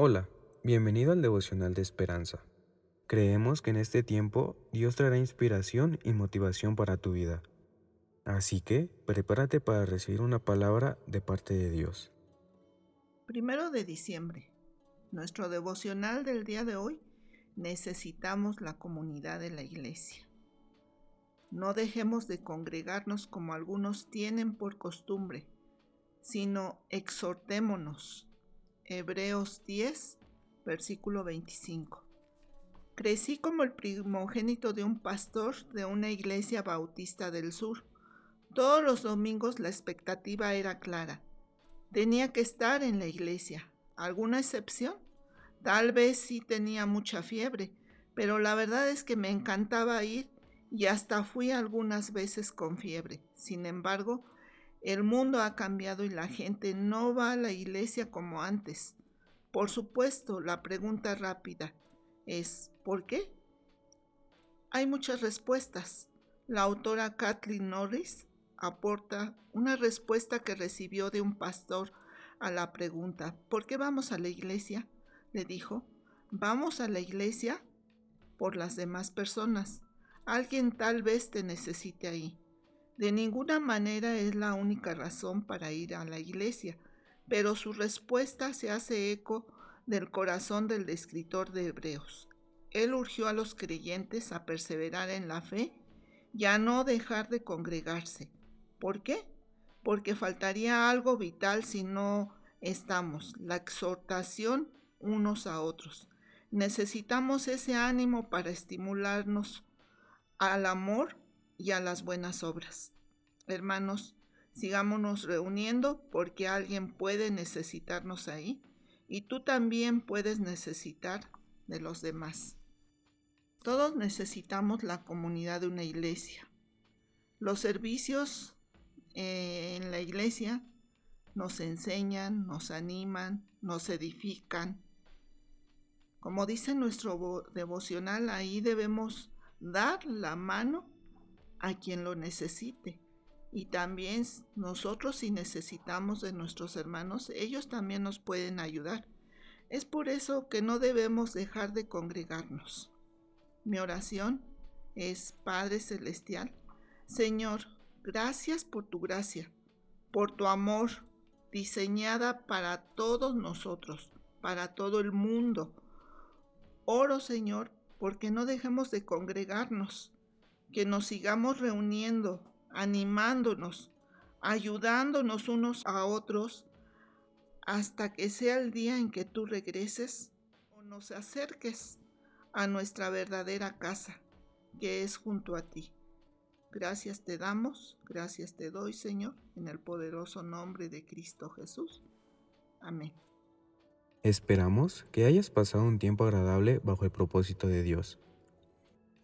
Hola, bienvenido al devocional de esperanza. Creemos que en este tiempo Dios traerá inspiración y motivación para tu vida. Así que prepárate para recibir una palabra de parte de Dios. Primero de diciembre. Nuestro devocional del día de hoy. Necesitamos la comunidad de la iglesia. No dejemos de congregarnos como algunos tienen por costumbre, sino exhortémonos Hebreos 10, versículo 25. Crecí como el primogénito de un pastor de una iglesia bautista del sur. Todos los domingos la expectativa era clara. Tenía que estar en la iglesia. ¿Alguna excepción? Tal vez sí tenía mucha fiebre, pero la verdad es que me encantaba ir y hasta fui algunas veces con fiebre. Sin embargo, el mundo ha cambiado y la gente no va a la iglesia como antes. Por supuesto, la pregunta rápida es ¿por qué? Hay muchas respuestas. La autora Kathleen Norris aporta una respuesta que recibió de un pastor a la pregunta ¿por qué vamos a la iglesia? Le dijo, vamos a la iglesia por las demás personas. Alguien tal vez te necesite ahí. De ninguna manera es la única razón para ir a la iglesia, pero su respuesta se hace eco del corazón del escritor de Hebreos. Él urgió a los creyentes a perseverar en la fe y a no dejar de congregarse. ¿Por qué? Porque faltaría algo vital si no estamos, la exhortación unos a otros. Necesitamos ese ánimo para estimularnos al amor y a las buenas obras. Hermanos, sigámonos reuniendo porque alguien puede necesitarnos ahí y tú también puedes necesitar de los demás. Todos necesitamos la comunidad de una iglesia. Los servicios eh, en la iglesia nos enseñan, nos animan, nos edifican. Como dice nuestro devocional, ahí debemos dar la mano a quien lo necesite. Y también nosotros si necesitamos de nuestros hermanos, ellos también nos pueden ayudar. Es por eso que no debemos dejar de congregarnos. Mi oración es, Padre Celestial, Señor, gracias por tu gracia, por tu amor, diseñada para todos nosotros, para todo el mundo. Oro, Señor, porque no dejemos de congregarnos, que nos sigamos reuniendo, animándonos, ayudándonos unos a otros hasta que sea el día en que tú regreses o nos acerques a nuestra verdadera casa, que es junto a ti. Gracias te damos, gracias te doy, Señor, en el poderoso nombre de Cristo Jesús. Amén. Esperamos que hayas pasado un tiempo agradable bajo el propósito de Dios.